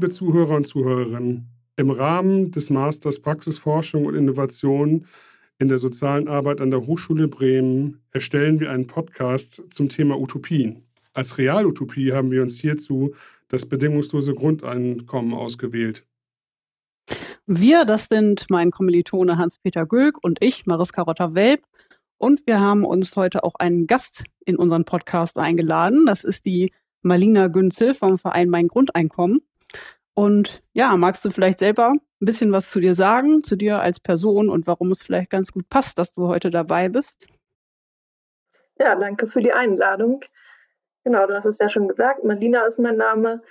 Liebe Zuhörer und Zuhörerinnen. Im Rahmen des Masters Praxisforschung und Innovation in der sozialen Arbeit an der Hochschule Bremen erstellen wir einen Podcast zum Thema Utopien. Als Realutopie haben wir uns hierzu das bedingungslose Grundeinkommen ausgewählt. Wir, das sind mein Kommilitone Hans-Peter Gülk und ich, Mariska Rotter-Welp. Und wir haben uns heute auch einen Gast in unseren Podcast eingeladen. Das ist die Marlina Günzel vom Verein Mein Grundeinkommen. Und ja, magst du vielleicht selber ein bisschen was zu dir sagen, zu dir als Person und warum es vielleicht ganz gut passt, dass du heute dabei bist? Ja, danke für die Einladung. Genau, du hast es ja schon gesagt. Marlina ist mein Name.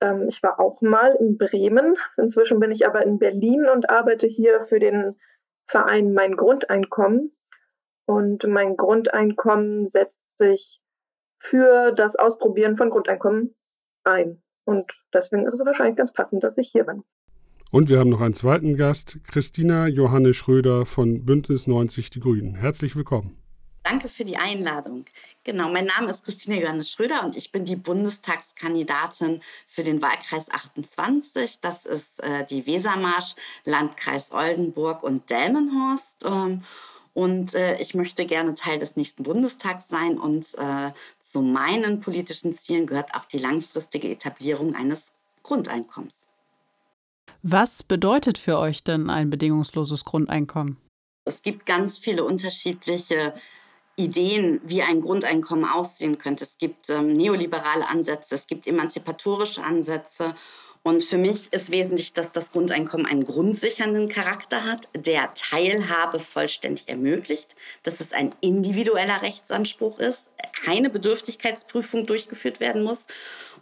Ähm, ich war auch mal in Bremen. Inzwischen bin ich aber in Berlin und arbeite hier für den Verein Mein Grundeinkommen. Und mein Grundeinkommen setzt sich für das Ausprobieren von Grundeinkommen ein. Und deswegen ist es wahrscheinlich ganz passend, dass ich hier bin. Und wir haben noch einen zweiten Gast, Christina Johanne Schröder von Bündnis 90 Die Grünen. Herzlich willkommen. Danke für die Einladung. Genau, mein Name ist Christine Johannes Schröder und ich bin die Bundestagskandidatin für den Wahlkreis 28. Das ist äh, die Wesermarsch, Landkreis Oldenburg und Delmenhorst. Ähm, und äh, ich möchte gerne Teil des nächsten Bundestags sein. Und äh, zu meinen politischen Zielen gehört auch die langfristige Etablierung eines Grundeinkommens. Was bedeutet für euch denn ein bedingungsloses Grundeinkommen? Es gibt ganz viele unterschiedliche Ideen, wie ein Grundeinkommen aussehen könnte. Es gibt ähm, neoliberale Ansätze, es gibt emanzipatorische Ansätze. Und für mich ist wesentlich, dass das Grundeinkommen einen grundsichernden Charakter hat, der Teilhabe vollständig ermöglicht, dass es ein individueller Rechtsanspruch ist, keine Bedürftigkeitsprüfung durchgeführt werden muss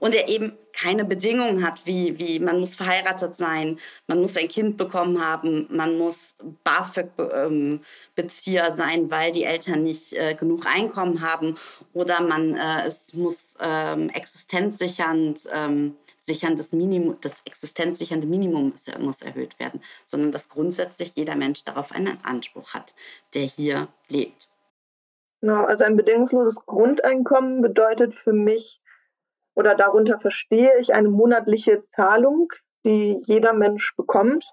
und er eben keine Bedingungen hat, wie, wie man muss verheiratet sein, man muss ein Kind bekommen haben, man muss BAföG-Bezieher ähm, sein, weil die Eltern nicht äh, genug Einkommen haben oder man, äh, es muss ähm, existenzsichernd ähm, sicherndes Minimum, das existenzsichernde Minimum muss erhöht werden, sondern dass grundsätzlich jeder Mensch darauf einen Anspruch hat, der hier lebt. Genau, also ein bedingungsloses Grundeinkommen bedeutet für mich oder darunter verstehe ich eine monatliche Zahlung, die jeder Mensch bekommt.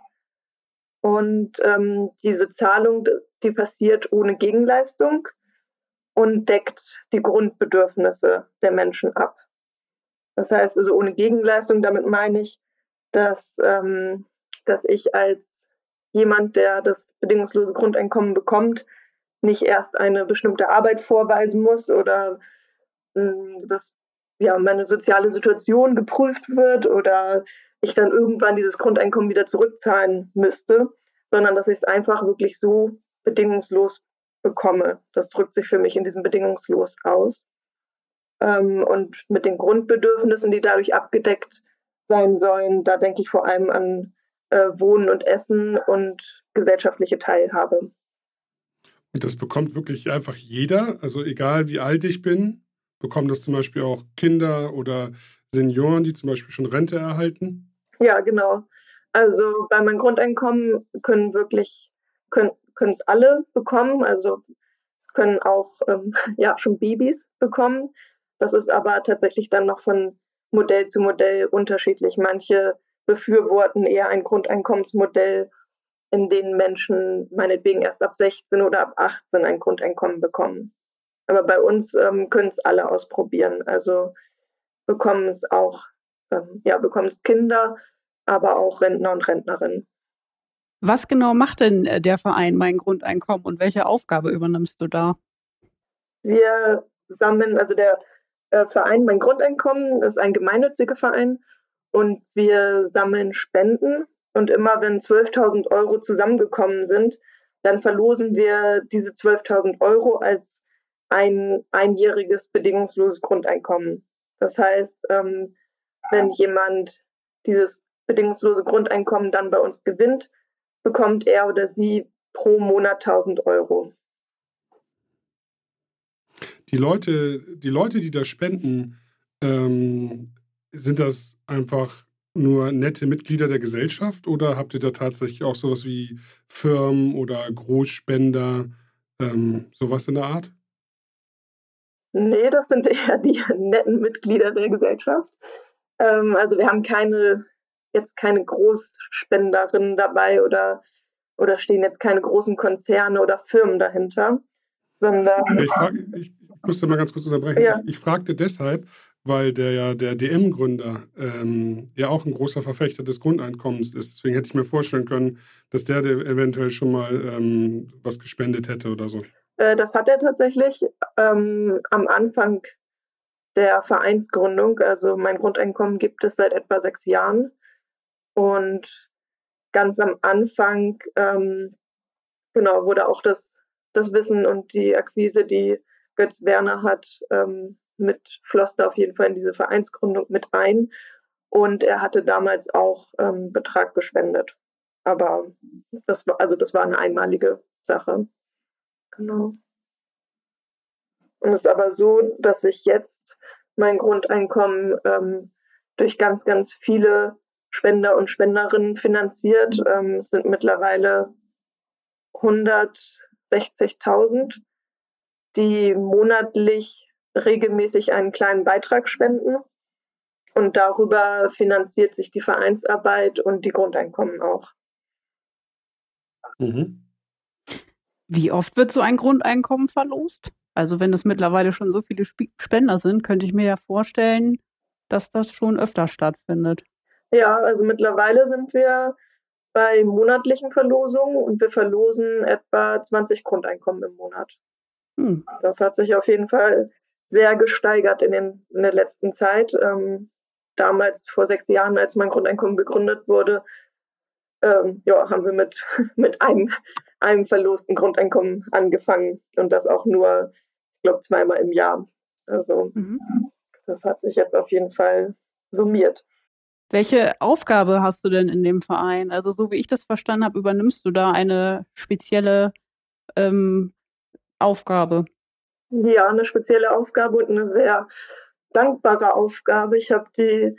Und ähm, diese Zahlung, die passiert ohne Gegenleistung und deckt die Grundbedürfnisse der Menschen ab. Das heißt also ohne Gegenleistung, damit meine ich, dass, ähm, dass ich als jemand, der das bedingungslose Grundeinkommen bekommt, nicht erst eine bestimmte Arbeit vorweisen muss oder äh, dass ja, meine soziale Situation geprüft wird oder ich dann irgendwann dieses Grundeinkommen wieder zurückzahlen müsste, sondern dass ich es einfach wirklich so bedingungslos bekomme. Das drückt sich für mich in diesem bedingungslos aus. Ähm, und mit den Grundbedürfnissen, die dadurch abgedeckt sein sollen, da denke ich vor allem an äh, Wohnen und Essen und gesellschaftliche Teilhabe. Und das bekommt wirklich einfach jeder, also egal wie alt ich bin, bekommen das zum Beispiel auch Kinder oder Senioren, die zum Beispiel schon Rente erhalten? Ja, genau. Also bei meinem Grundeinkommen können wirklich, können es alle bekommen. Also es können auch ähm, ja, schon Babys bekommen. Das ist aber tatsächlich dann noch von Modell zu Modell unterschiedlich. Manche befürworten eher ein Grundeinkommensmodell, in dem Menschen meinetwegen erst ab 16 oder ab 18 ein Grundeinkommen bekommen. Aber bei uns ähm, können es alle ausprobieren. Also bekommen es auch, ähm, ja, bekommen es Kinder, aber auch Rentner und Rentnerinnen. Was genau macht denn äh, der Verein Mein Grundeinkommen und welche Aufgabe übernimmst du da? Wir sammeln, also der äh, Verein Mein Grundeinkommen ist ein gemeinnütziger Verein und wir sammeln Spenden. Und immer wenn 12.000 Euro zusammengekommen sind, dann verlosen wir diese 12.000 Euro als ein einjähriges bedingungsloses Grundeinkommen. Das heißt, ähm, wenn jemand dieses bedingungslose Grundeinkommen dann bei uns gewinnt, bekommt er oder sie pro Monat 1000 Euro die Leute, die Leute, die da spenden, ähm, sind das einfach nur nette Mitglieder der Gesellschaft oder habt ihr da tatsächlich auch sowas wie Firmen oder Großspender, ähm, sowas in der Art? Nee, das sind eher die netten Mitglieder der Gesellschaft. Ähm, also wir haben keine, jetzt keine Großspenderinnen dabei oder, oder stehen jetzt keine großen Konzerne oder Firmen dahinter, sondern. Ich, frag, ich musste mal ganz kurz unterbrechen. Ja. Ich, ich fragte deshalb, weil der ja der DM-Gründer ähm, ja auch ein großer Verfechter des Grundeinkommens ist. Deswegen hätte ich mir vorstellen können, dass der, der eventuell schon mal ähm, was gespendet hätte oder so. Äh, das hat er tatsächlich ähm, am Anfang der Vereinsgründung. Also mein Grundeinkommen gibt es seit etwa sechs Jahren. Und ganz am Anfang ähm, genau wurde auch das, das Wissen und die Akquise, die Götz Werner hat, ähm, mit floss da auf jeden Fall in diese Vereinsgründung mit ein. Und er hatte damals auch ähm, Betrag gespendet. Aber das war, also das war eine einmalige Sache. Genau. Und es ist aber so, dass ich jetzt mein Grundeinkommen ähm, durch ganz, ganz viele Spender und Spenderinnen finanziert. Ähm, es sind mittlerweile 160.000, die monatlich regelmäßig einen kleinen Beitrag spenden. Und darüber finanziert sich die Vereinsarbeit und die Grundeinkommen auch. Mhm. Wie oft wird so ein Grundeinkommen verlost? Also wenn es mittlerweile schon so viele Spender sind, könnte ich mir ja vorstellen, dass das schon öfter stattfindet. Ja, also mittlerweile sind wir bei monatlichen Verlosungen und wir verlosen etwa 20 Grundeinkommen im Monat. Hm. Das hat sich auf jeden Fall sehr gesteigert in, den, in der letzten Zeit. Ähm, damals, vor sechs Jahren, als mein Grundeinkommen gegründet wurde, ähm, ja, haben wir mit, mit einem, einem verlosten Grundeinkommen angefangen und das auch nur, ich glaube, zweimal im Jahr. Also mhm. das hat sich jetzt auf jeden Fall summiert. Welche Aufgabe hast du denn in dem Verein? Also so wie ich das verstanden habe, übernimmst du da eine spezielle ähm, Aufgabe? Ja, eine spezielle Aufgabe und eine sehr dankbare Aufgabe. Ich habe die,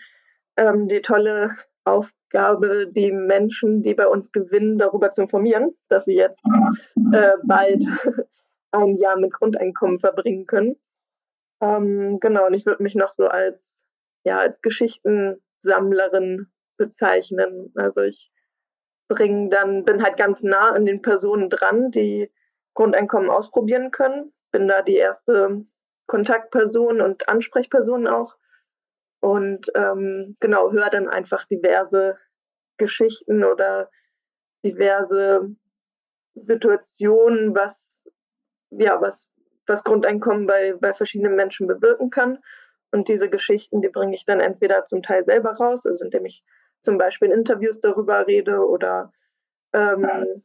ähm, die tolle Aufgabe, die Menschen, die bei uns gewinnen, darüber zu informieren, dass sie jetzt äh, bald ein Jahr mit Grundeinkommen verbringen können. Ähm, genau, und ich würde mich noch so als, ja, als Geschichtensammlerin bezeichnen. Also ich bringe dann, bin halt ganz nah an den Personen dran, die Grundeinkommen ausprobieren können bin da die erste Kontaktperson und Ansprechperson auch. Und ähm, genau, höre dann einfach diverse Geschichten oder diverse Situationen, was, ja, was, was Grundeinkommen bei, bei verschiedenen Menschen bewirken kann. Und diese Geschichten, die bringe ich dann entweder zum Teil selber raus, also indem ich zum Beispiel in Interviews darüber rede oder, ähm,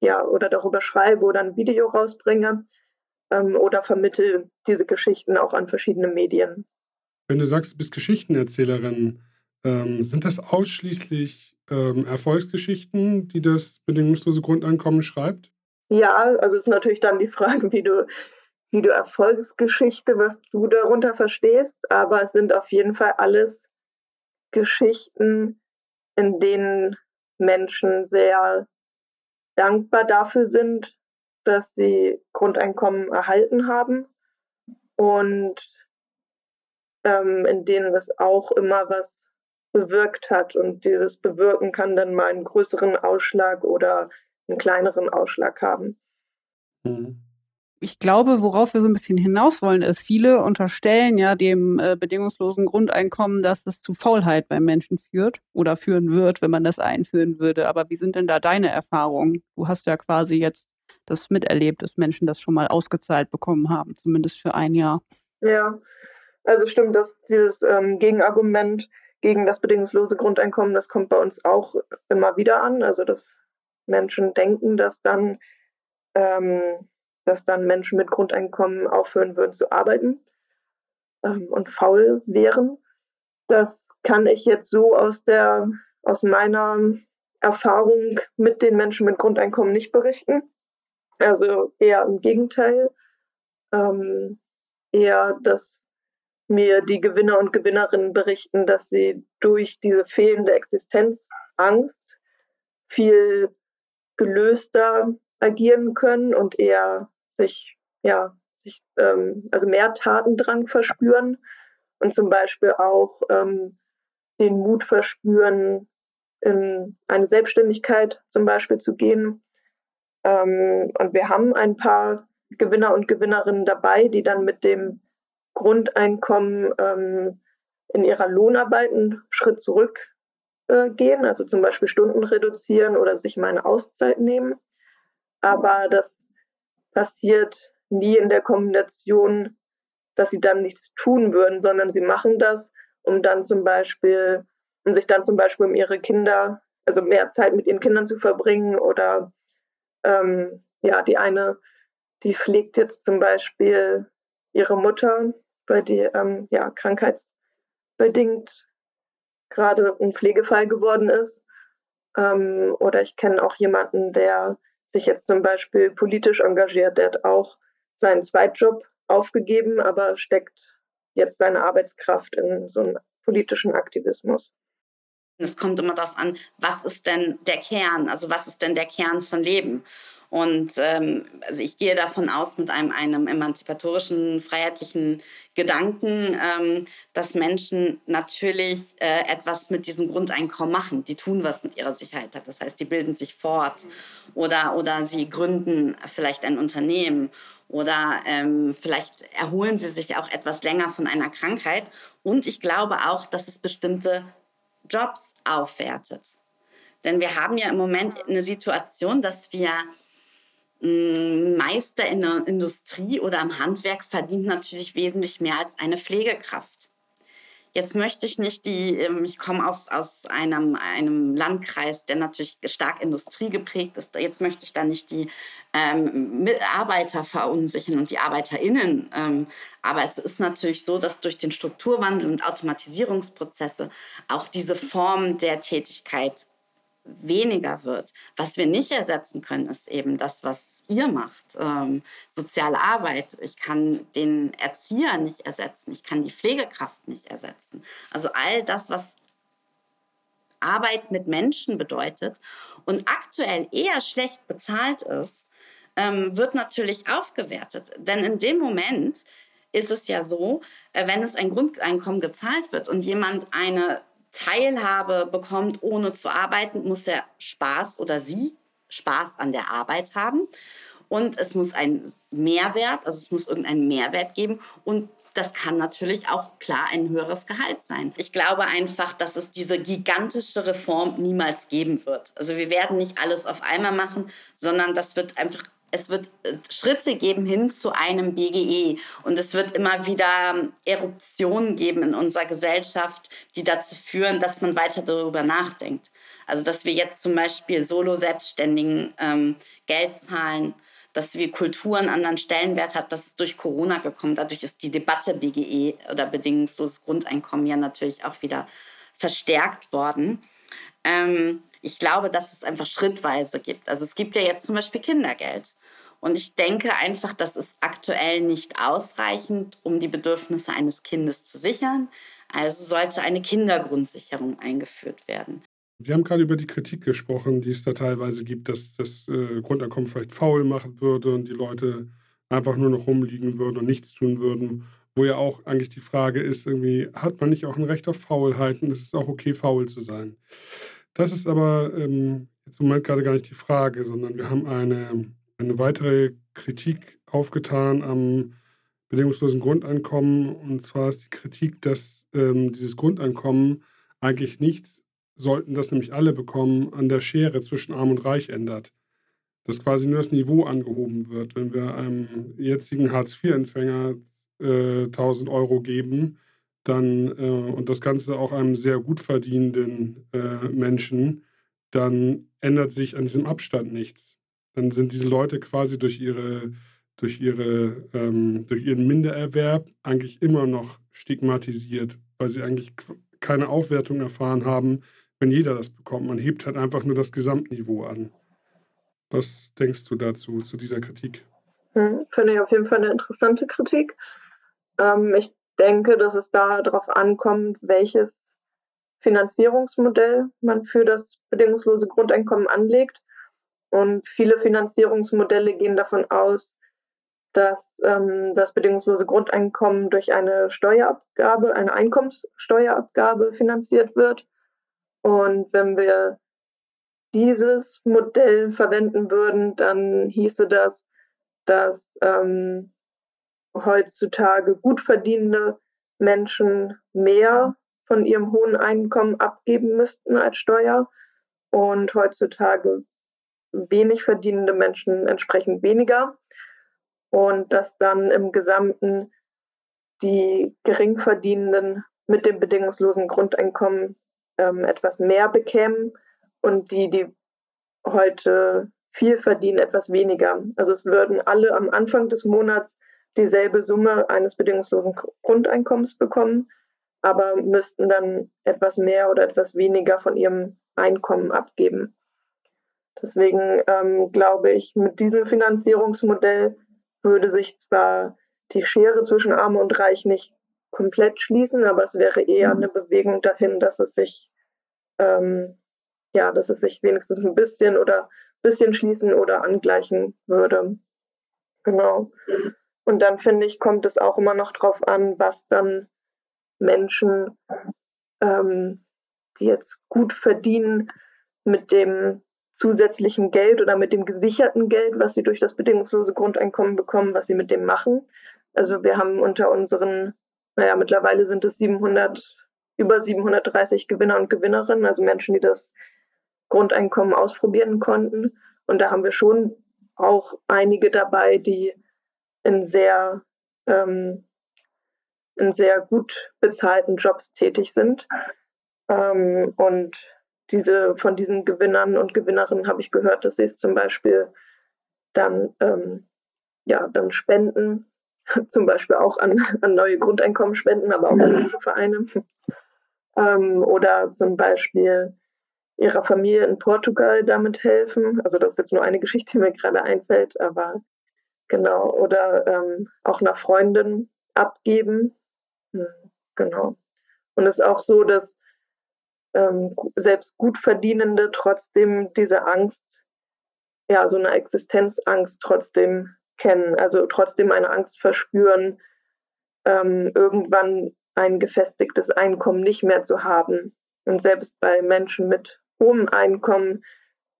ja, oder darüber schreibe oder ein Video rausbringe ähm, oder vermittle diese Geschichten auch an verschiedene Medien. Wenn du sagst, du bist Geschichtenerzählerin, ähm, sind das ausschließlich ähm, Erfolgsgeschichten, die das bedingungslose Grundeinkommen schreibt? Ja, also ist natürlich dann die Frage, wie du, wie du Erfolgsgeschichte, was du darunter verstehst, aber es sind auf jeden Fall alles Geschichten, in denen Menschen sehr dankbar dafür sind, dass sie Grundeinkommen erhalten haben und ähm, in denen es auch immer was bewirkt hat. Und dieses Bewirken kann dann mal einen größeren Ausschlag oder einen kleineren Ausschlag haben. Mhm. Ich glaube, worauf wir so ein bisschen hinaus wollen, ist, viele unterstellen ja dem äh, bedingungslosen Grundeinkommen, dass es zu Faulheit beim Menschen führt oder führen wird, wenn man das einführen würde. Aber wie sind denn da deine Erfahrungen? Du hast ja quasi jetzt das miterlebt, dass Menschen das schon mal ausgezahlt bekommen haben, zumindest für ein Jahr. Ja, also stimmt, dass dieses ähm, Gegenargument gegen das bedingungslose Grundeinkommen, das kommt bei uns auch immer wieder an. Also dass Menschen denken, dass dann, ähm, dass dann Menschen mit Grundeinkommen aufhören würden zu arbeiten ähm, und faul wären. Das kann ich jetzt so aus der aus meiner Erfahrung mit den Menschen mit Grundeinkommen nicht berichten. Also eher im Gegenteil. Ähm, eher, dass mir die Gewinner und Gewinnerinnen berichten, dass sie durch diese fehlende Existenzangst viel gelöster agieren können und eher sich, ja, sich, ähm, also mehr Tatendrang verspüren und zum Beispiel auch ähm, den Mut verspüren, in eine Selbstständigkeit zum Beispiel zu gehen. Ähm, und wir haben ein paar Gewinner und Gewinnerinnen dabei, die dann mit dem Grundeinkommen ähm, in ihrer Lohnarbeit einen Schritt zurück äh, also zum Beispiel Stunden reduzieren oder sich mal eine Auszeit nehmen. Aber das passiert nie in der Kombination, dass sie dann nichts tun würden, sondern sie machen das, um dann zum Beispiel, um sich dann zum Beispiel um ihre Kinder, also mehr Zeit mit ihren Kindern zu verbringen oder ähm, ja, die eine, die pflegt jetzt zum Beispiel ihre Mutter, weil die ähm, ja, krankheitsbedingt gerade ein Pflegefall geworden ist. Ähm, oder ich kenne auch jemanden, der sich jetzt zum Beispiel politisch engagiert, der hat auch seinen Zweitjob aufgegeben, aber steckt jetzt seine Arbeitskraft in so einen politischen Aktivismus. Es kommt immer darauf an, was ist denn der Kern, also was ist denn der Kern von Leben? Und ähm, also ich gehe davon aus, mit einem, einem emanzipatorischen, freiheitlichen Gedanken, ähm, dass Menschen natürlich äh, etwas mit diesem Grundeinkommen machen. Die tun was mit ihrer Sicherheit. Das heißt, die bilden sich fort oder, oder sie gründen vielleicht ein Unternehmen oder ähm, vielleicht erholen sie sich auch etwas länger von einer Krankheit. Und ich glaube auch, dass es bestimmte Jobs aufwertet. Denn wir haben ja im Moment eine Situation, dass wir Meister in der Industrie oder im Handwerk verdient natürlich wesentlich mehr als eine Pflegekraft. Jetzt möchte ich nicht die, ähm, ich komme aus, aus einem, einem Landkreis, der natürlich stark industriegeprägt ist. Jetzt möchte ich da nicht die ähm, Mitarbeiter verunsichern und die ArbeiterInnen. Ähm, aber es ist natürlich so, dass durch den Strukturwandel und Automatisierungsprozesse auch diese Form der Tätigkeit weniger wird. Was wir nicht ersetzen können, ist eben das, was ihr macht, ähm, soziale Arbeit. Ich kann den Erzieher nicht ersetzen, ich kann die Pflegekraft nicht ersetzen. Also all das, was Arbeit mit Menschen bedeutet und aktuell eher schlecht bezahlt ist, ähm, wird natürlich aufgewertet. Denn in dem Moment ist es ja so, äh, wenn es ein Grundeinkommen gezahlt wird und jemand eine Teilhabe bekommt, ohne zu arbeiten, muss er Spaß oder sie Spaß an der Arbeit haben. Und es muss ein Mehrwert, also es muss irgendeinen Mehrwert geben. Und das kann natürlich auch klar ein höheres Gehalt sein. Ich glaube einfach, dass es diese gigantische Reform niemals geben wird. Also wir werden nicht alles auf einmal machen, sondern das wird einfach es wird äh, Schritte geben hin zu einem BGE und es wird immer wieder ähm, Eruptionen geben in unserer Gesellschaft, die dazu führen, dass man weiter darüber nachdenkt. Also dass wir jetzt zum Beispiel Solo-Selbstständigen ähm, Geld zahlen, dass wir Kultur einen anderen Stellenwert hat, das ist durch Corona gekommen. Dadurch ist die Debatte BGE oder bedingungsloses Grundeinkommen ja natürlich auch wieder verstärkt worden. Ähm, ich glaube, dass es einfach schrittweise gibt. Also es gibt ja jetzt zum Beispiel Kindergeld. Und ich denke einfach, das ist aktuell nicht ausreichend, um die Bedürfnisse eines Kindes zu sichern. Also sollte eine Kindergrundsicherung eingeführt werden. Wir haben gerade über die Kritik gesprochen, die es da teilweise gibt, dass das äh, Grundeinkommen vielleicht faul machen würde und die Leute einfach nur noch rumliegen würden und nichts tun würden. Wo ja auch eigentlich die Frage ist, irgendwie, hat man nicht auch ein Recht auf Faulheit und es ist auch okay, faul zu sein. Das ist aber ähm, jetzt im Moment gerade gar nicht die Frage, sondern wir haben eine eine weitere Kritik aufgetan am bedingungslosen Grundeinkommen. Und zwar ist die Kritik, dass ähm, dieses Grundeinkommen eigentlich nichts, sollten das nämlich alle bekommen, an der Schere zwischen Arm und Reich ändert. Dass quasi nur das Niveau angehoben wird. Wenn wir einem jetzigen Hartz-IV-Empfänger äh, 1000 Euro geben, dann äh, und das Ganze auch einem sehr gut verdienenden äh, Menschen, dann ändert sich an diesem Abstand nichts dann sind diese Leute quasi durch ihre durch ihre ähm, durch ihren Mindererwerb eigentlich immer noch stigmatisiert, weil sie eigentlich keine Aufwertung erfahren haben, wenn jeder das bekommt. Man hebt halt einfach nur das Gesamtniveau an. Was denkst du dazu, zu dieser Kritik? Hm, finde ich auf jeden Fall eine interessante Kritik. Ähm, ich denke, dass es da darauf ankommt, welches Finanzierungsmodell man für das bedingungslose Grundeinkommen anlegt. Und viele Finanzierungsmodelle gehen davon aus, dass ähm, das bedingungslose Grundeinkommen durch eine Steuerabgabe, eine Einkommenssteuerabgabe finanziert wird. Und wenn wir dieses Modell verwenden würden, dann hieße das, dass ähm, heutzutage gut verdienende Menschen mehr von ihrem hohen Einkommen abgeben müssten als Steuer und heutzutage wenig verdienende Menschen entsprechend weniger. Und dass dann im Gesamten die Geringverdienenden mit dem bedingungslosen Grundeinkommen ähm, etwas mehr bekämen und die, die heute viel verdienen, etwas weniger. Also es würden alle am Anfang des Monats dieselbe Summe eines bedingungslosen Grundeinkommens bekommen, aber müssten dann etwas mehr oder etwas weniger von ihrem Einkommen abgeben. Deswegen ähm, glaube ich, mit diesem Finanzierungsmodell würde sich zwar die Schere zwischen Arm und Reich nicht komplett schließen, aber es wäre eher eine Bewegung dahin, dass es sich ähm, ja, dass es sich wenigstens ein bisschen oder bisschen schließen oder angleichen würde. Genau. Und dann finde ich, kommt es auch immer noch darauf an, was dann Menschen, ähm, die jetzt gut verdienen, mit dem zusätzlichen Geld oder mit dem gesicherten Geld, was sie durch das bedingungslose Grundeinkommen bekommen, was sie mit dem machen. Also wir haben unter unseren, naja, mittlerweile sind es 700, über 730 Gewinner und Gewinnerinnen, also Menschen, die das Grundeinkommen ausprobieren konnten. Und da haben wir schon auch einige dabei, die in sehr, ähm, in sehr gut bezahlten Jobs tätig sind. Ähm, und diese, von diesen Gewinnern und Gewinnerinnen habe ich gehört, dass sie es zum Beispiel dann, ähm, ja, dann spenden, zum Beispiel auch an, an neue Grundeinkommen spenden, aber auch an Vereine. Ähm, oder zum Beispiel ihrer Familie in Portugal damit helfen. Also das ist jetzt nur eine Geschichte, die mir gerade einfällt, aber genau. Oder ähm, auch einer Freundin abgeben. Hm, genau. Und es ist auch so, dass ähm, selbst Gutverdienende trotzdem diese Angst, ja, so eine Existenzangst trotzdem kennen, also trotzdem eine Angst verspüren, ähm, irgendwann ein gefestigtes Einkommen nicht mehr zu haben. Und selbst bei Menschen mit hohem Einkommen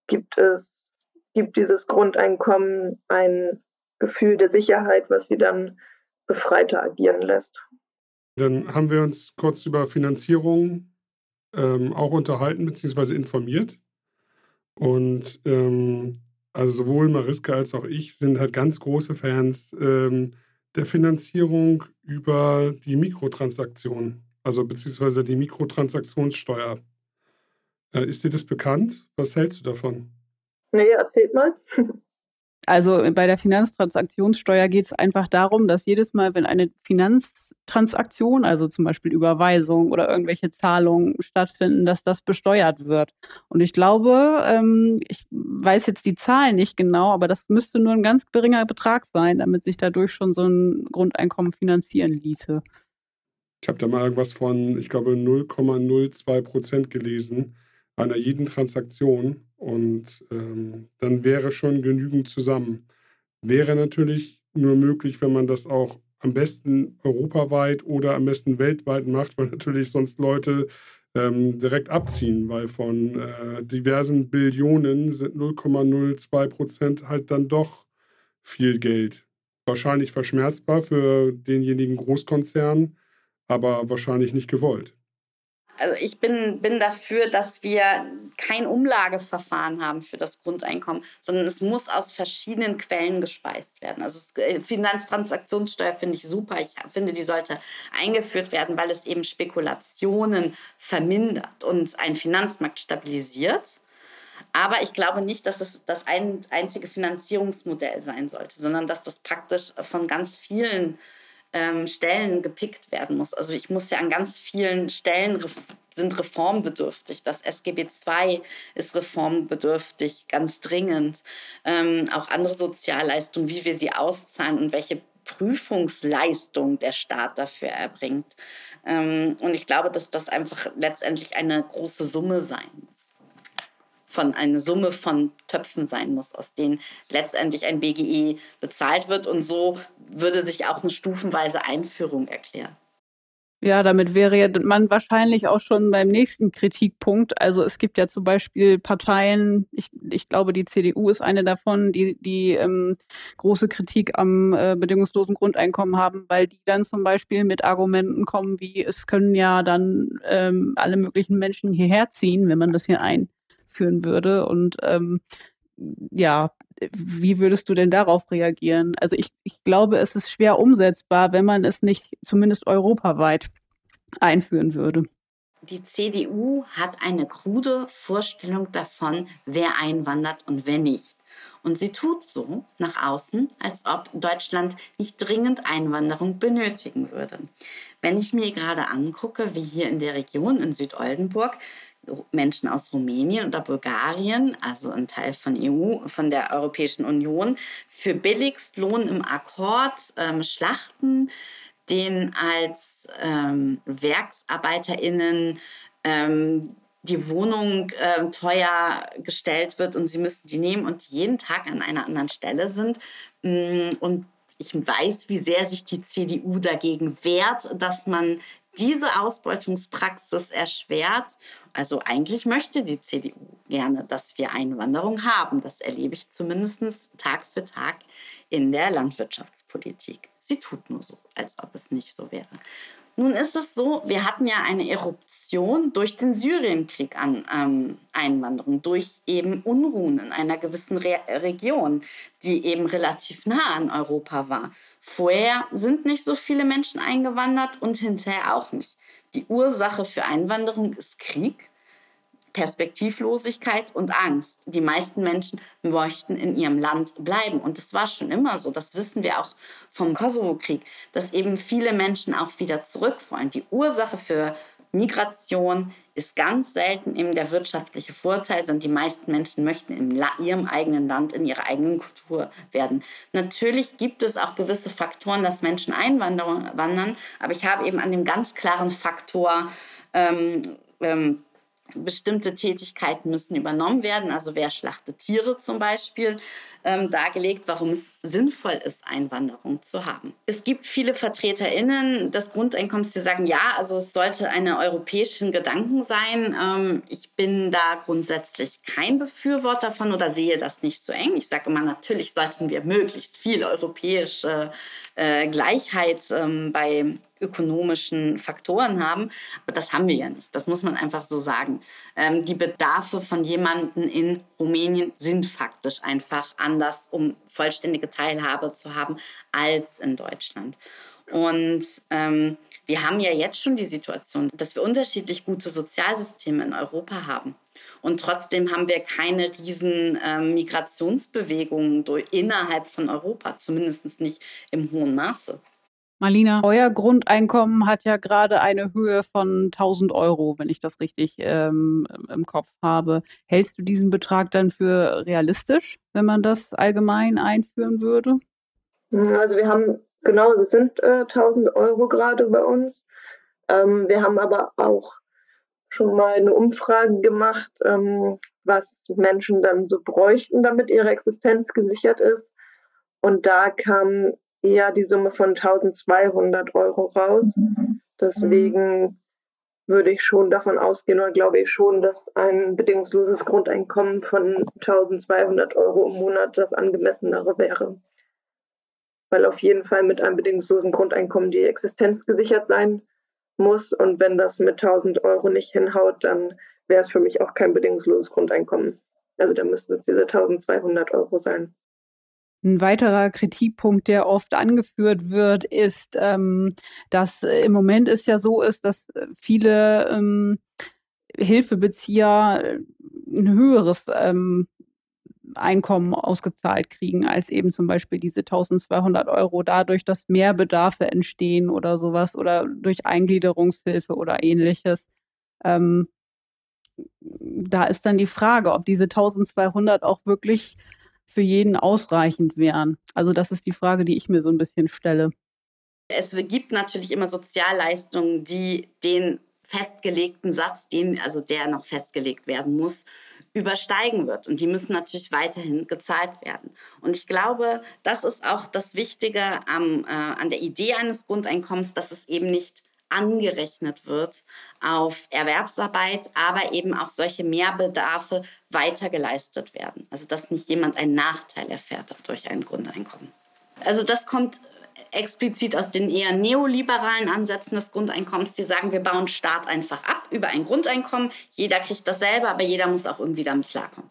gibt es, gibt dieses Grundeinkommen ein Gefühl der Sicherheit, was sie dann befreiter agieren lässt. Dann haben wir uns kurz über Finanzierung ähm, auch unterhalten bzw. informiert. Und ähm, also sowohl Mariska als auch ich sind halt ganz große Fans ähm, der Finanzierung über die Mikrotransaktion, also beziehungsweise die Mikrotransaktionssteuer. Äh, ist dir das bekannt? Was hältst du davon? Nee, erzählt mal. Also bei der Finanztransaktionssteuer geht es einfach darum, dass jedes Mal, wenn eine Finanztransaktion, also zum Beispiel Überweisung oder irgendwelche Zahlungen stattfinden, dass das besteuert wird. Und ich glaube, ähm, ich weiß jetzt die Zahlen nicht genau, aber das müsste nur ein ganz geringer Betrag sein, damit sich dadurch schon so ein Grundeinkommen finanzieren ließe. Ich habe da mal irgendwas von, ich glaube, 0,02 Prozent gelesen einer jeden Transaktion und ähm, dann wäre schon genügend zusammen. Wäre natürlich nur möglich, wenn man das auch am besten europaweit oder am besten weltweit macht, weil natürlich sonst Leute ähm, direkt abziehen, weil von äh, diversen Billionen sind 0,02 Prozent halt dann doch viel Geld. Wahrscheinlich verschmerzbar für denjenigen Großkonzern, aber wahrscheinlich nicht gewollt also ich bin, bin dafür, dass wir kein Umlageverfahren haben für das Grundeinkommen, sondern es muss aus verschiedenen Quellen gespeist werden. Also äh, Finanztransaktionssteuer finde ich super. Ich finde, die sollte eingeführt werden, weil es eben Spekulationen vermindert und einen Finanzmarkt stabilisiert. Aber ich glaube nicht, dass es das ein, einzige Finanzierungsmodell sein sollte, sondern dass das praktisch von ganz vielen ähm, Stellen gepickt werden muss. Also ich muss ja an ganz vielen Stellen sind reformbedürftig. Das SGB II ist reformbedürftig, ganz dringend. Ähm, auch andere Sozialleistungen, wie wir sie auszahlen und welche Prüfungsleistung der Staat dafür erbringt. Ähm, und ich glaube, dass das einfach letztendlich eine große Summe sein muss. Von einer Summe von Töpfen sein muss, aus denen letztendlich ein BGE bezahlt wird. Und so würde sich auch eine stufenweise Einführung erklären. Ja, damit wäre man wahrscheinlich auch schon beim nächsten Kritikpunkt. Also es gibt ja zum Beispiel Parteien, ich, ich glaube, die CDU ist eine davon, die, die ähm, große Kritik am äh, bedingungslosen Grundeinkommen haben, weil die dann zum Beispiel mit Argumenten kommen, wie es können ja dann ähm, alle möglichen Menschen hierher ziehen, wenn man das hier einführen würde. Und ähm, ja, wie würdest du denn darauf reagieren? Also ich, ich glaube, es ist schwer umsetzbar, wenn man es nicht zumindest europaweit einführen würde. Die CDU hat eine krude Vorstellung davon, wer einwandert und wer nicht. Und sie tut so nach außen, als ob Deutschland nicht dringend Einwanderung benötigen würde. Wenn ich mir gerade angucke, wie hier in der Region in Südoldenburg Menschen aus Rumänien oder Bulgarien, also ein Teil von EU, von der Europäischen Union, für Billigstlohn im Akkord ähm, schlachten, den als ähm, WerksarbeiterInnen ähm, die Wohnung äh, teuer gestellt wird und sie müssen die nehmen und jeden Tag an einer anderen Stelle sind. Mm, und ich weiß, wie sehr sich die CDU dagegen wehrt, dass man diese Ausbeutungspraxis erschwert. Also eigentlich möchte die CDU gerne, dass wir Einwanderung haben. Das erlebe ich zumindest Tag für Tag in der Landwirtschaftspolitik. Sie tut nur so, als ob es nicht so wäre. Nun ist es so, wir hatten ja eine Eruption durch den Syrienkrieg an ähm, Einwanderung, durch eben Unruhen in einer gewissen Re Region, die eben relativ nah an Europa war. Vorher sind nicht so viele Menschen eingewandert und hinterher auch nicht. Die Ursache für Einwanderung ist Krieg Perspektivlosigkeit und Angst. Die meisten Menschen möchten in ihrem Land bleiben. Und das war schon immer so. Das wissen wir auch vom Kosovo-Krieg, dass eben viele Menschen auch wieder zurück wollen. Die Ursache für Migration ist ganz selten eben der wirtschaftliche Vorteil, sondern die meisten Menschen möchten in ihrem eigenen Land, in ihrer eigenen Kultur werden. Natürlich gibt es auch gewisse Faktoren, dass Menschen einwandern, aber ich habe eben an dem ganz klaren Faktor ähm, ähm, bestimmte Tätigkeiten müssen übernommen werden, also wer schlachtet Tiere zum Beispiel, ähm, dargelegt, warum es sinnvoll ist, Einwanderung zu haben. Es gibt viele VertreterInnen des Grundeinkommens, die sagen, ja, also es sollte eine europäischen Gedanken sein. Ähm, ich bin da grundsätzlich kein Befürworter von oder sehe das nicht so eng. Ich sage immer, natürlich sollten wir möglichst viel europäische äh, Gleichheit ähm, bei ökonomischen Faktoren haben. Aber das haben wir ja nicht. Das muss man einfach so sagen. Ähm, die Bedarfe von jemandem in Rumänien sind faktisch einfach anders, um vollständige Teilhabe zu haben, als in Deutschland. Und ähm, wir haben ja jetzt schon die Situation, dass wir unterschiedlich gute Sozialsysteme in Europa haben. Und trotzdem haben wir keine riesen ähm, Migrationsbewegungen durch, innerhalb von Europa, zumindest nicht im hohen Maße. Marlina, euer Grundeinkommen hat ja gerade eine Höhe von 1000 Euro, wenn ich das richtig ähm, im Kopf habe. Hältst du diesen Betrag dann für realistisch, wenn man das allgemein einführen würde? Hm, also wir haben, genau, es sind äh, 1000 Euro gerade bei uns. Ähm, wir haben aber auch schon mal eine Umfrage gemacht, ähm, was Menschen dann so bräuchten, damit ihre Existenz gesichert ist. Und da kam eher die Summe von 1200 Euro raus. Deswegen würde ich schon davon ausgehen oder glaube ich schon, dass ein bedingungsloses Grundeinkommen von 1200 Euro im Monat das angemessenere wäre. Weil auf jeden Fall mit einem bedingungslosen Grundeinkommen die Existenz gesichert sein muss. Und wenn das mit 1000 Euro nicht hinhaut, dann wäre es für mich auch kein bedingungsloses Grundeinkommen. Also da müssten es diese 1200 Euro sein. Ein weiterer Kritikpunkt, der oft angeführt wird, ist, ähm, dass äh, im Moment es ja so ist, dass äh, viele ähm, Hilfebezieher äh, ein höheres ähm, Einkommen ausgezahlt kriegen als eben zum Beispiel diese 1200 Euro, dadurch, dass mehr Bedarfe entstehen oder sowas oder durch Eingliederungshilfe oder ähnliches. Ähm, da ist dann die Frage, ob diese 1200 auch wirklich für jeden ausreichend wären? Also das ist die Frage, die ich mir so ein bisschen stelle. Es gibt natürlich immer Sozialleistungen, die den festgelegten Satz, den, also der noch festgelegt werden muss, übersteigen wird. Und die müssen natürlich weiterhin gezahlt werden. Und ich glaube, das ist auch das Wichtige am, äh, an der Idee eines Grundeinkommens, dass es eben nicht angerechnet wird auf Erwerbsarbeit, aber eben auch solche Mehrbedarfe weitergeleistet werden. Also dass nicht jemand einen Nachteil erfährt durch ein Grundeinkommen. Also das kommt explizit aus den eher neoliberalen Ansätzen des Grundeinkommens, die sagen, wir bauen Staat einfach ab über ein Grundeinkommen. Jeder kriegt dasselbe, aber jeder muss auch irgendwie damit klarkommen.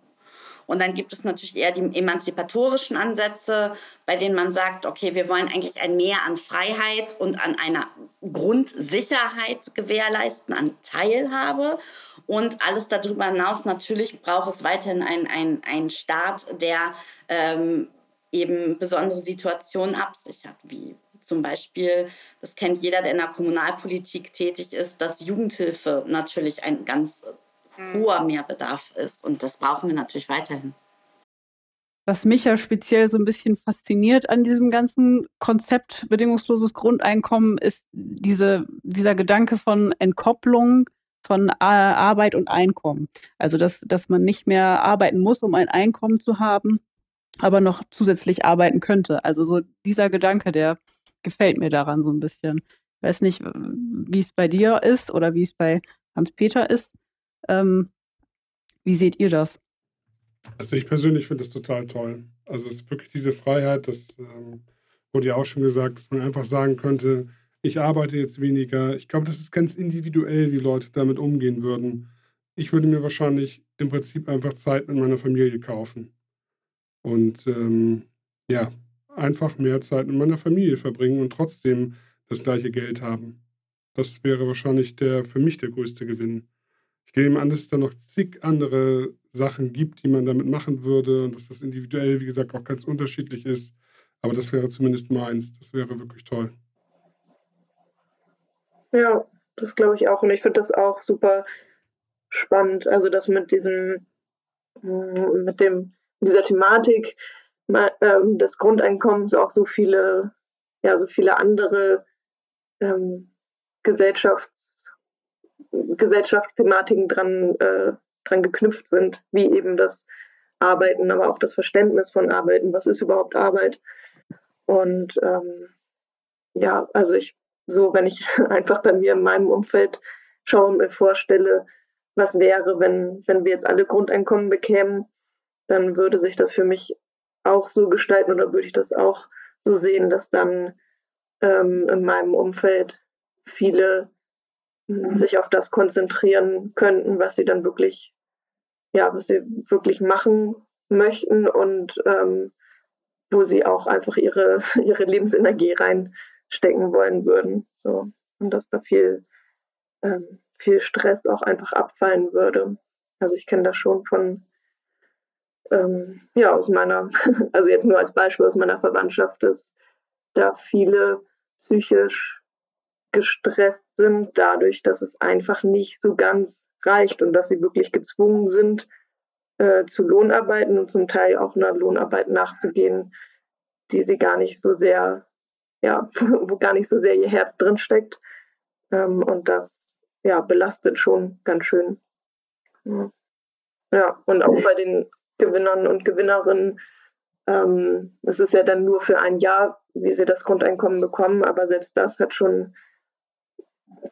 Und dann gibt es natürlich eher die emanzipatorischen Ansätze, bei denen man sagt, okay, wir wollen eigentlich ein Mehr an Freiheit und an einer Grundsicherheit gewährleisten, an Teilhabe. Und alles darüber hinaus natürlich braucht es weiterhin einen ein Staat, der ähm, eben besondere Situationen absichert, wie zum Beispiel, das kennt jeder, der in der Kommunalpolitik tätig ist, dass Jugendhilfe natürlich ein ganz. Hoher Mehrbedarf ist. Und das brauchen wir natürlich weiterhin. Was mich ja speziell so ein bisschen fasziniert an diesem ganzen Konzept bedingungsloses Grundeinkommen ist diese, dieser Gedanke von Entkopplung von Arbeit und Einkommen. Also, dass, dass man nicht mehr arbeiten muss, um ein Einkommen zu haben, aber noch zusätzlich arbeiten könnte. Also so dieser Gedanke, der gefällt mir daran so ein bisschen. Ich weiß nicht, wie es bei dir ist oder wie es bei Hans-Peter ist. Ähm, wie seht ihr das? Also ich persönlich finde das total toll. Also es ist wirklich diese Freiheit, das ähm, wurde ja auch schon gesagt, dass man einfach sagen könnte, ich arbeite jetzt weniger. Ich glaube, das ist ganz individuell, wie Leute damit umgehen würden. Ich würde mir wahrscheinlich im Prinzip einfach Zeit mit meiner Familie kaufen. Und ähm, ja, einfach mehr Zeit mit meiner Familie verbringen und trotzdem das gleiche Geld haben. Das wäre wahrscheinlich der für mich der größte Gewinn. Ich gehe an, dass es da noch zig andere Sachen gibt, die man damit machen würde und dass das individuell, wie gesagt, auch ganz unterschiedlich ist. Aber das wäre zumindest meins. Das wäre wirklich toll. Ja, das glaube ich auch. Und ich finde das auch super spannend. Also das mit diesem, mm, mit dem, dieser Thematik ähm, des Grundeinkommens auch so viele, ja, so viele andere ähm, Gesellschafts- Gesellschaftsthematiken dran, äh, dran geknüpft sind, wie eben das Arbeiten, aber auch das Verständnis von Arbeiten. Was ist überhaupt Arbeit? Und ähm, ja, also ich, so, wenn ich einfach bei mir in meinem Umfeld schaue und mir vorstelle, was wäre, wenn, wenn wir jetzt alle Grundeinkommen bekämen, dann würde sich das für mich auch so gestalten oder würde ich das auch so sehen, dass dann ähm, in meinem Umfeld viele sich auf das konzentrieren könnten, was sie dann wirklich, ja, was sie wirklich machen möchten und ähm, wo sie auch einfach ihre, ihre Lebensenergie reinstecken wollen würden. So. Und dass da viel, ähm, viel Stress auch einfach abfallen würde. Also ich kenne das schon von, ähm, ja, aus meiner, also jetzt nur als Beispiel aus meiner Verwandtschaft, dass da viele psychisch gestresst sind, dadurch, dass es einfach nicht so ganz reicht und dass sie wirklich gezwungen sind, äh, zu Lohnarbeiten und zum Teil auch einer Lohnarbeit nachzugehen, die sie gar nicht so sehr, ja, wo gar nicht so sehr ihr Herz drin steckt. Ähm, und das ja, belastet schon ganz schön. Ja. und auch bei den Gewinnern und Gewinnerinnen, ähm, es ist ja dann nur für ein Jahr, wie sie das Grundeinkommen bekommen, aber selbst das hat schon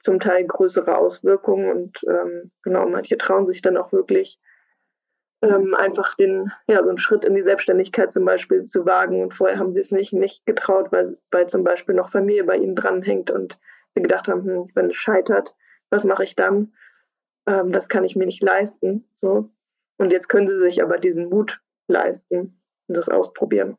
zum Teil größere Auswirkungen und ähm, genau, manche trauen sich dann auch wirklich ähm, einfach den, ja, so einen Schritt in die Selbstständigkeit zum Beispiel zu wagen und vorher haben sie es nicht, nicht getraut, weil, weil zum Beispiel noch Familie bei ihnen dranhängt und sie gedacht haben, hm, wenn es scheitert, was mache ich dann? Ähm, das kann ich mir nicht leisten. So. Und jetzt können sie sich aber diesen Mut leisten und das ausprobieren.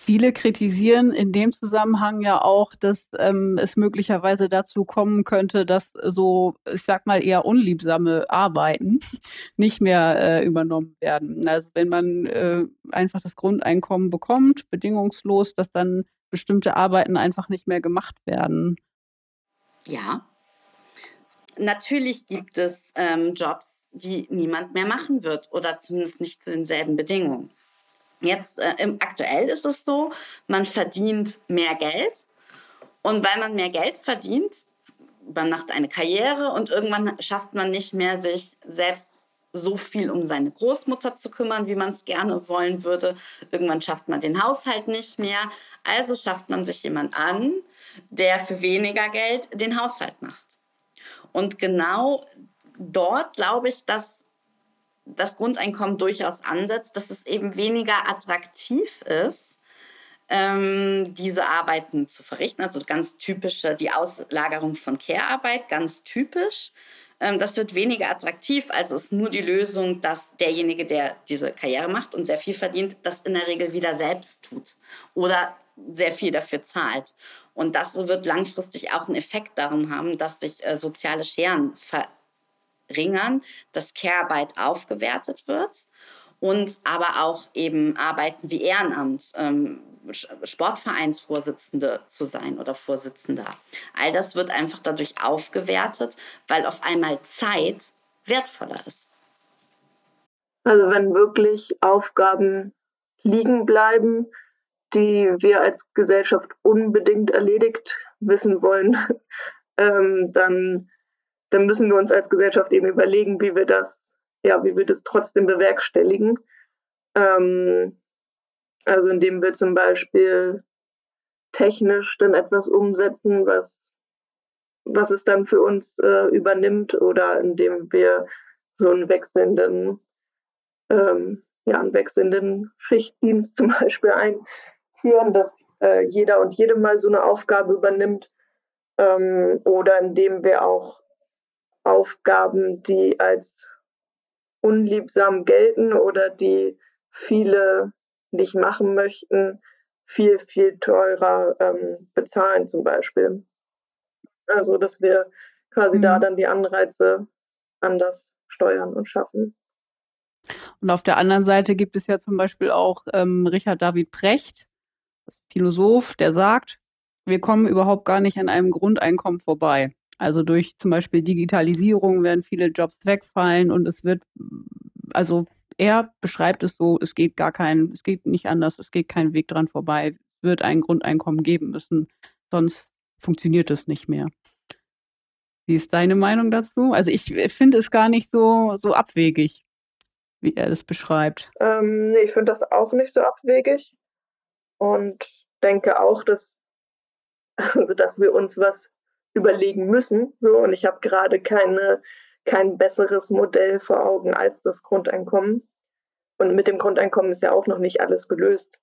Viele kritisieren in dem Zusammenhang ja auch, dass ähm, es möglicherweise dazu kommen könnte, dass so, ich sag mal, eher unliebsame Arbeiten nicht mehr äh, übernommen werden. Also wenn man äh, einfach das Grundeinkommen bekommt, bedingungslos, dass dann bestimmte Arbeiten einfach nicht mehr gemacht werden. Ja, natürlich gibt es ähm, Jobs, die niemand mehr machen wird oder zumindest nicht zu denselben Bedingungen. Jetzt äh, im, aktuell ist es so, man verdient mehr Geld und weil man mehr Geld verdient, man macht eine Karriere und irgendwann schafft man nicht mehr, sich selbst so viel um seine Großmutter zu kümmern, wie man es gerne wollen würde. Irgendwann schafft man den Haushalt nicht mehr. Also schafft man sich jemand an, der für weniger Geld den Haushalt macht. Und genau dort glaube ich, dass das Grundeinkommen durchaus ansetzt, dass es eben weniger attraktiv ist, ähm, diese Arbeiten zu verrichten. Also ganz typische, die Auslagerung von Care-Arbeit, ganz typisch. Ähm, das wird weniger attraktiv, also ist nur die Lösung, dass derjenige, der diese Karriere macht und sehr viel verdient, das in der Regel wieder selbst tut oder sehr viel dafür zahlt. Und das wird langfristig auch einen Effekt darum haben, dass sich äh, soziale Scheren verringern, dass Care-Arbeit aufgewertet wird und aber auch eben Arbeiten wie Ehrenamt, ähm, Sportvereinsvorsitzende zu sein oder Vorsitzender. All das wird einfach dadurch aufgewertet, weil auf einmal Zeit wertvoller ist. Also wenn wirklich Aufgaben liegen bleiben, die wir als Gesellschaft unbedingt erledigt wissen wollen, ähm, dann, dann müssen wir uns als Gesellschaft eben überlegen, wie wir das, ja, wie wir das trotzdem bewerkstelligen. Ähm, also indem wir zum Beispiel technisch dann etwas umsetzen, was, was es dann für uns äh, übernimmt, oder indem wir so einen wechselnden, ähm, ja, einen wechselnden Schichtdienst zum Beispiel einführen, dass äh, jeder und jede mal so eine Aufgabe übernimmt, ähm, oder indem wir auch Aufgaben, die als unliebsam gelten oder die viele nicht machen möchten, viel, viel teurer ähm, bezahlen zum Beispiel. Also, dass wir quasi mhm. da dann die Anreize anders steuern und schaffen. Und auf der anderen Seite gibt es ja zum Beispiel auch ähm, Richard David Precht, Philosoph, der sagt, wir kommen überhaupt gar nicht an einem Grundeinkommen vorbei. Also durch zum Beispiel Digitalisierung werden viele Jobs wegfallen und es wird, also er beschreibt es so, es geht gar kein, es geht nicht anders, es geht kein Weg dran vorbei, es wird ein Grundeinkommen geben müssen, sonst funktioniert es nicht mehr. Wie ist deine Meinung dazu? Also ich finde es gar nicht so, so abwegig, wie er das beschreibt. Ähm, ich finde das auch nicht so abwegig und denke auch, dass, also dass wir uns was überlegen müssen. So, und ich habe gerade keine kein besseres Modell vor Augen als das Grundeinkommen. Und mit dem Grundeinkommen ist ja auch noch nicht alles gelöst.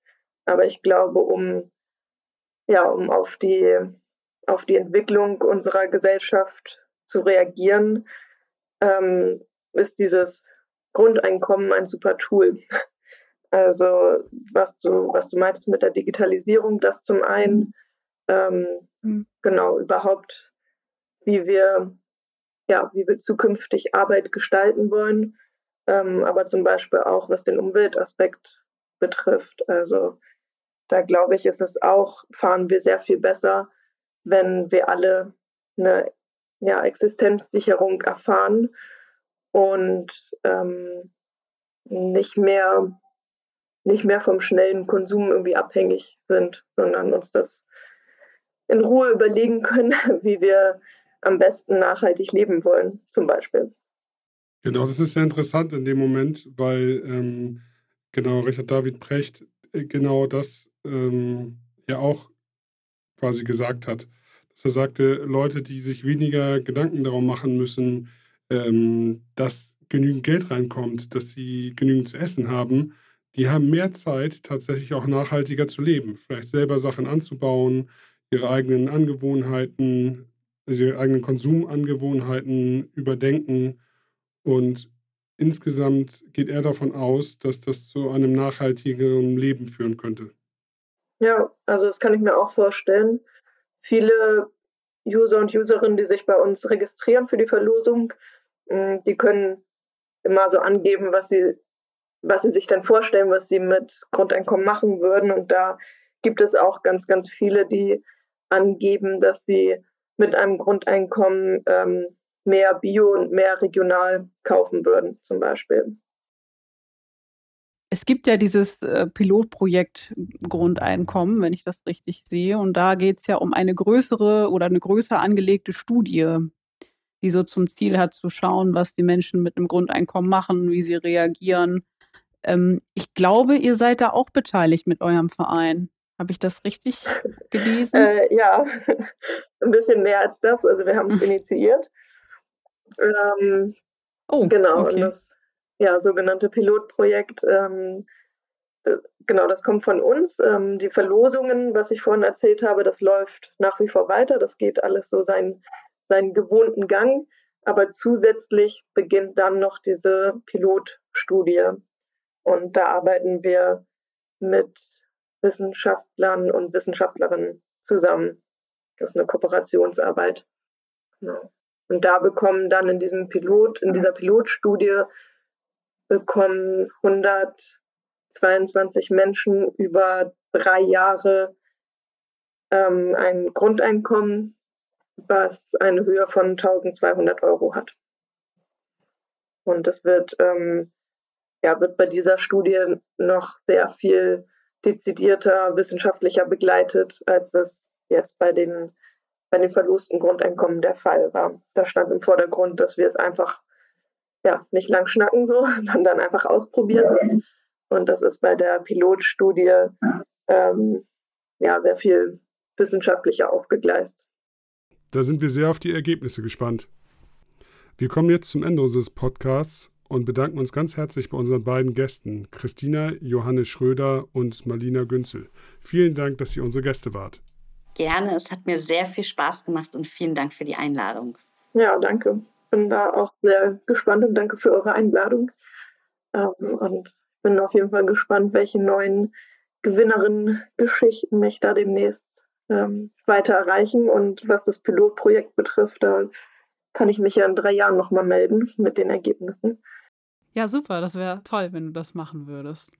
Aber ich glaube, um, ja, um auf die, auf die Entwicklung unserer Gesellschaft zu reagieren, ähm, ist dieses Grundeinkommen ein super Tool. Also was du, was du meintest mit der Digitalisierung, das zum einen, ähm, mhm. Genau, überhaupt, wie wir ja, wie wir zukünftig Arbeit gestalten wollen, ähm, aber zum Beispiel auch was den Umweltaspekt betrifft. Also da glaube ich, ist es auch, fahren wir sehr viel besser, wenn wir alle eine ja, Existenzsicherung erfahren und ähm, nicht mehr nicht mehr vom schnellen Konsum irgendwie abhängig sind, sondern uns das in Ruhe überlegen können, wie wir am besten nachhaltig leben wollen, zum Beispiel. Genau, das ist sehr interessant in dem Moment, weil ähm, genau Richard David Precht äh, genau das ähm, ja auch quasi gesagt hat. Dass er sagte, Leute, die sich weniger Gedanken darum machen müssen, ähm, dass genügend Geld reinkommt, dass sie genügend zu essen haben, die haben mehr Zeit, tatsächlich auch nachhaltiger zu leben. Vielleicht selber Sachen anzubauen, ihre eigenen Angewohnheiten also ihre eigenen Konsumangewohnheiten überdenken. Und insgesamt geht er davon aus, dass das zu einem nachhaltigeren Leben führen könnte. Ja, also das kann ich mir auch vorstellen. Viele User und Userinnen, die sich bei uns registrieren für die Verlosung, hm, die können immer so angeben, was sie, was sie sich dann vorstellen, was sie mit Grundeinkommen machen würden. Und da gibt es auch ganz, ganz viele, die angeben, dass sie mit einem Grundeinkommen ähm, mehr Bio und mehr regional kaufen würden, zum Beispiel. Es gibt ja dieses äh, Pilotprojekt Grundeinkommen, wenn ich das richtig sehe. Und da geht es ja um eine größere oder eine größer angelegte Studie. die so zum Ziel hat, zu schauen, was die Menschen mit einem Grundeinkommen machen, wie sie reagieren. Ähm, ich glaube, ihr seid da auch beteiligt mit eurem Verein. Habe ich das richtig gelesen? Äh, ja, ein bisschen mehr als das. Also wir haben es initiiert. Ähm, oh, genau. Okay. Und das ja, sogenannte Pilotprojekt, ähm, äh, genau, das kommt von uns. Ähm, die Verlosungen, was ich vorhin erzählt habe, das läuft nach wie vor weiter. Das geht alles so seinen, seinen gewohnten Gang. Aber zusätzlich beginnt dann noch diese Pilotstudie. Und da arbeiten wir mit Wissenschaftlern und Wissenschaftlerinnen zusammen. Das ist eine Kooperationsarbeit. Genau. Und da bekommen dann in diesem Pilot, in dieser Pilotstudie bekommen 122 Menschen über drei Jahre ähm, ein Grundeinkommen, was eine Höhe von 1200 Euro hat. Und das wird, ähm, ja, wird bei dieser Studie noch sehr viel dezidierter, wissenschaftlicher begleitet, als das jetzt bei den, bei den verlosten Grundeinkommen der Fall war. Da stand im Vordergrund, dass wir es einfach ja, nicht lang schnacken so, sondern einfach ausprobieren. Und das ist bei der Pilotstudie ähm, ja sehr viel wissenschaftlicher aufgegleist. Da sind wir sehr auf die Ergebnisse gespannt. Wir kommen jetzt zum Ende unseres Podcasts und bedanken uns ganz herzlich bei unseren beiden Gästen, Christina Johannes Schröder und Marlina Günzel. Vielen Dank, dass ihr unsere Gäste wart. Gerne, es hat mir sehr viel Spaß gemacht und vielen Dank für die Einladung. Ja, danke. Bin da auch sehr gespannt und danke für eure Einladung. Ähm, und bin auf jeden Fall gespannt, welche neuen Gewinnerinnen-Geschichten mich da demnächst ähm, weiter erreichen. Und was das Pilotprojekt betrifft, da kann ich mich ja in drei Jahren nochmal melden mit den Ergebnissen. Ja, super. Das wäre toll, wenn du das machen würdest.